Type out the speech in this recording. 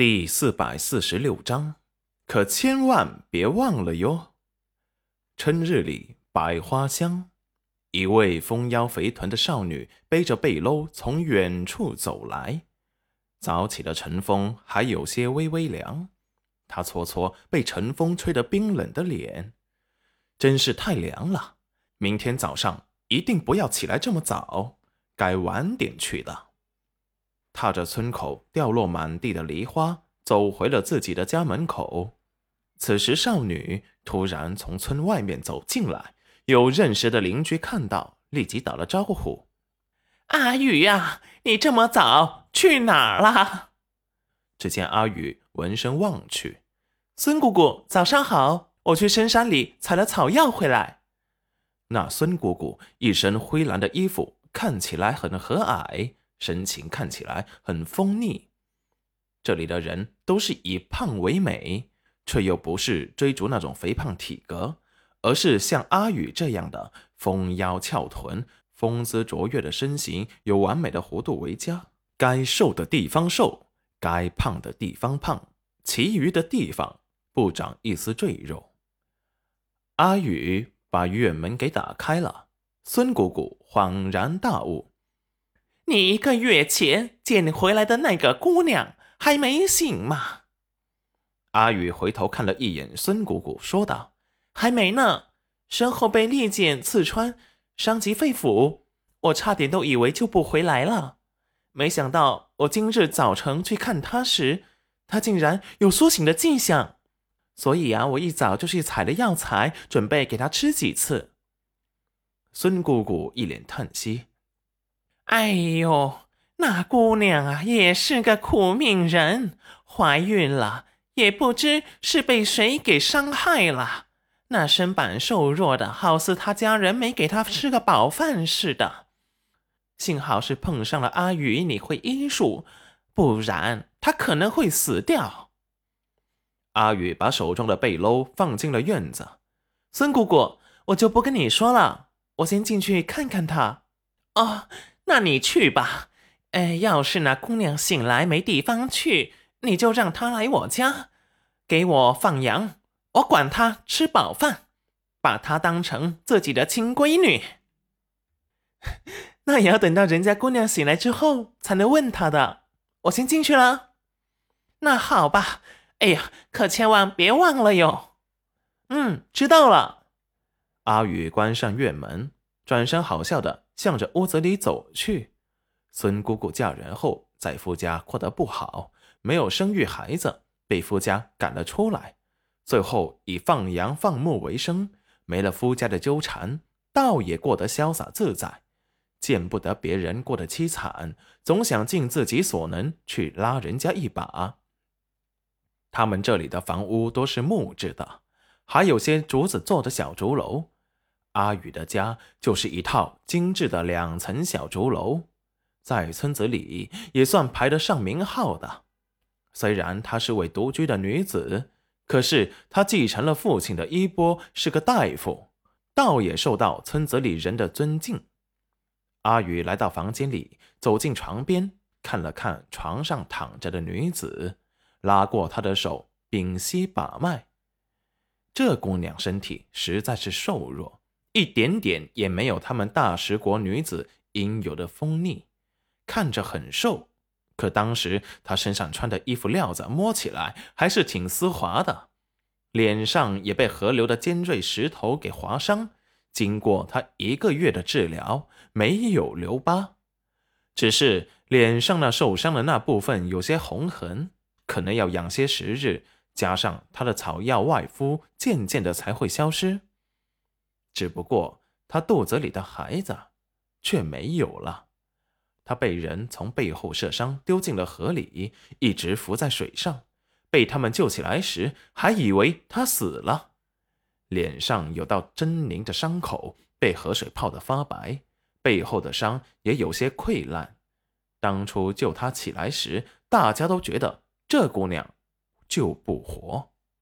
第四百四十六章，可千万别忘了哟。春日里，百花香，一位丰腰肥臀的少女背着背篓从远处走来。早起的晨风还有些微微凉，她搓搓被晨风吹得冰冷的脸，真是太凉了。明天早上一定不要起来这么早，该晚点去了。踏着村口掉落满地的梨花，走回了自己的家门口。此时，少女突然从村外面走进来，有认识的邻居看到，立即打了招呼：“阿雨呀，你这么早去哪儿了？”只见阿雨闻声望去：“孙姑姑，早上好，我去深山里采了草药回来。”那孙姑姑一身灰蓝的衣服，看起来很和蔼。神情看起来很丰腻。这里的人都是以胖为美，却又不是追逐那种肥胖体格，而是像阿宇这样的丰腰翘臀、风姿卓越的身形，有完美的弧度为佳。该瘦的地方瘦，该胖的地方胖，其余的地方不长一丝赘肉。阿宇把院门给打开了，孙姑姑恍然大悟。你一个月前捡回来的那个姑娘还没醒吗？阿宇回头看了一眼孙姑姑，说道：“还没呢，身后被利剑刺穿，伤及肺腑，我差点都以为救不回来了。没想到我今日早晨去看她时，她竟然有苏醒的迹象，所以啊，我一早就去采了药材，准备给她吃几次。”孙姑姑一脸叹息。哎呦，那姑娘啊，也是个苦命人，怀孕了也不知是被谁给伤害了。那身板瘦弱的，好似她家人没给她吃个饱饭似的。幸好是碰上了阿宇，你会医术，不然她可能会死掉。阿宇把手中的背篓放进了院子。孙姑姑，我就不跟你说了，我先进去看看她。哦。那你去吧，哎，要是那姑娘醒来没地方去，你就让她来我家，给我放羊，我管她吃饱饭，把她当成自己的亲闺女。那也要等到人家姑娘醒来之后才能问她的。我先进去了。那好吧，哎呀，可千万别忘了哟。嗯，知道了。阿宇关上院门，转身好笑的。向着屋子里走去。孙姑姑嫁人后，在夫家过得不好，没有生育孩子，被夫家赶了出来。最后以放羊放牧为生，没了夫家的纠缠，倒也过得潇洒自在。见不得别人过得凄惨，总想尽自己所能去拉人家一把。他们这里的房屋都是木质的，还有些竹子做的小竹楼。阿宇的家就是一套精致的两层小竹楼，在村子里也算排得上名号的。虽然她是位独居的女子，可是她继承了父亲的衣钵，是个大夫，倒也受到村子里人的尊敬。阿宇来到房间里，走进床边，看了看床上躺着的女子，拉过她的手，屏息把脉。这姑娘身体实在是瘦弱。一点点也没有他们大食国女子应有的丰腻，看着很瘦，可当时她身上穿的衣服料子摸起来还是挺丝滑的，脸上也被河流的尖锐石头给划伤，经过她一个月的治疗，没有留疤，只是脸上那受伤的那部分有些红痕，可能要养些时日，加上她的草药外敷，渐渐的才会消失。只不过他肚子里的孩子却没有了，他被人从背后射伤，丢进了河里，一直浮在水上。被他们救起来时，还以为他死了，脸上有道狰狞的伤口，被河水泡得发白，背后的伤也有些溃烂。当初救他起来时，大家都觉得这姑娘救不活。